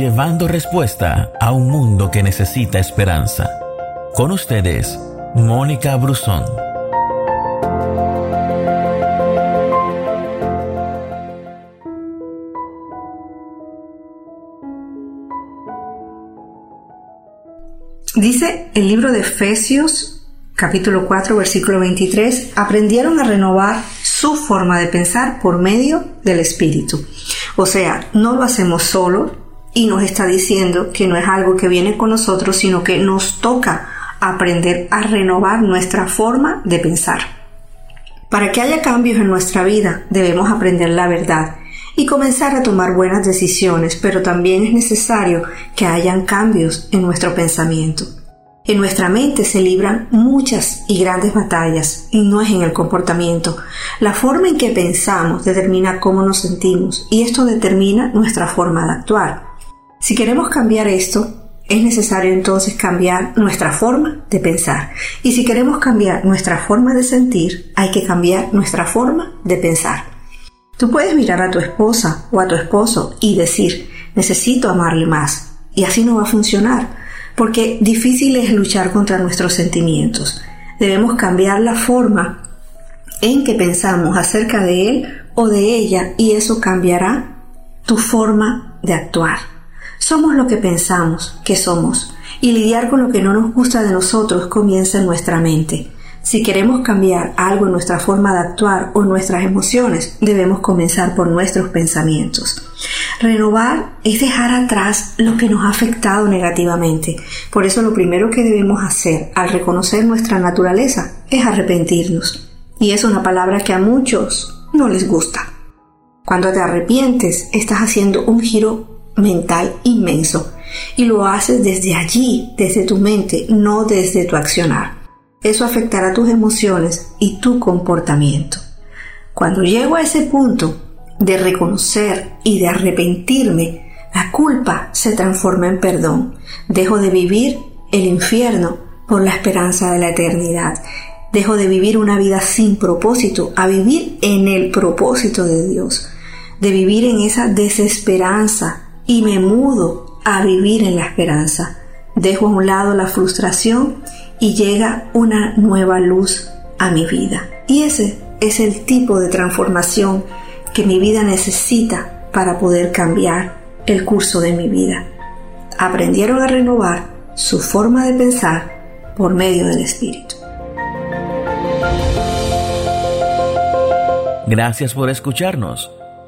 llevando respuesta a un mundo que necesita esperanza. Con ustedes, Mónica Brusón. Dice el libro de Efesios, capítulo 4, versículo 23, aprendieron a renovar su forma de pensar por medio del Espíritu. O sea, no lo hacemos solo y nos está diciendo que no es algo que viene con nosotros, sino que nos toca aprender a renovar nuestra forma de pensar. Para que haya cambios en nuestra vida, debemos aprender la verdad y comenzar a tomar buenas decisiones, pero también es necesario que hayan cambios en nuestro pensamiento. En nuestra mente se libran muchas y grandes batallas y no es en el comportamiento. La forma en que pensamos determina cómo nos sentimos y esto determina nuestra forma de actuar. Si queremos cambiar esto, es necesario entonces cambiar nuestra forma de pensar. Y si queremos cambiar nuestra forma de sentir, hay que cambiar nuestra forma de pensar. Tú puedes mirar a tu esposa o a tu esposo y decir, necesito amarle más. Y así no va a funcionar, porque difícil es luchar contra nuestros sentimientos. Debemos cambiar la forma en que pensamos acerca de él o de ella y eso cambiará tu forma de actuar. Somos lo que pensamos que somos y lidiar con lo que no nos gusta de nosotros comienza en nuestra mente. Si queremos cambiar algo en nuestra forma de actuar o nuestras emociones, debemos comenzar por nuestros pensamientos. Renovar es dejar atrás lo que nos ha afectado negativamente. Por eso lo primero que debemos hacer al reconocer nuestra naturaleza es arrepentirnos. Y es una palabra que a muchos no les gusta. Cuando te arrepientes, estás haciendo un giro mental inmenso y lo haces desde allí, desde tu mente, no desde tu accionar. Eso afectará tus emociones y tu comportamiento. Cuando llego a ese punto de reconocer y de arrepentirme, la culpa se transforma en perdón. Dejo de vivir el infierno por la esperanza de la eternidad. Dejo de vivir una vida sin propósito a vivir en el propósito de Dios. De vivir en esa desesperanza y me mudo a vivir en la esperanza. Dejo a un lado la frustración y llega una nueva luz a mi vida. Y ese es el tipo de transformación que mi vida necesita para poder cambiar el curso de mi vida. Aprendieron a renovar su forma de pensar por medio del Espíritu. Gracias por escucharnos.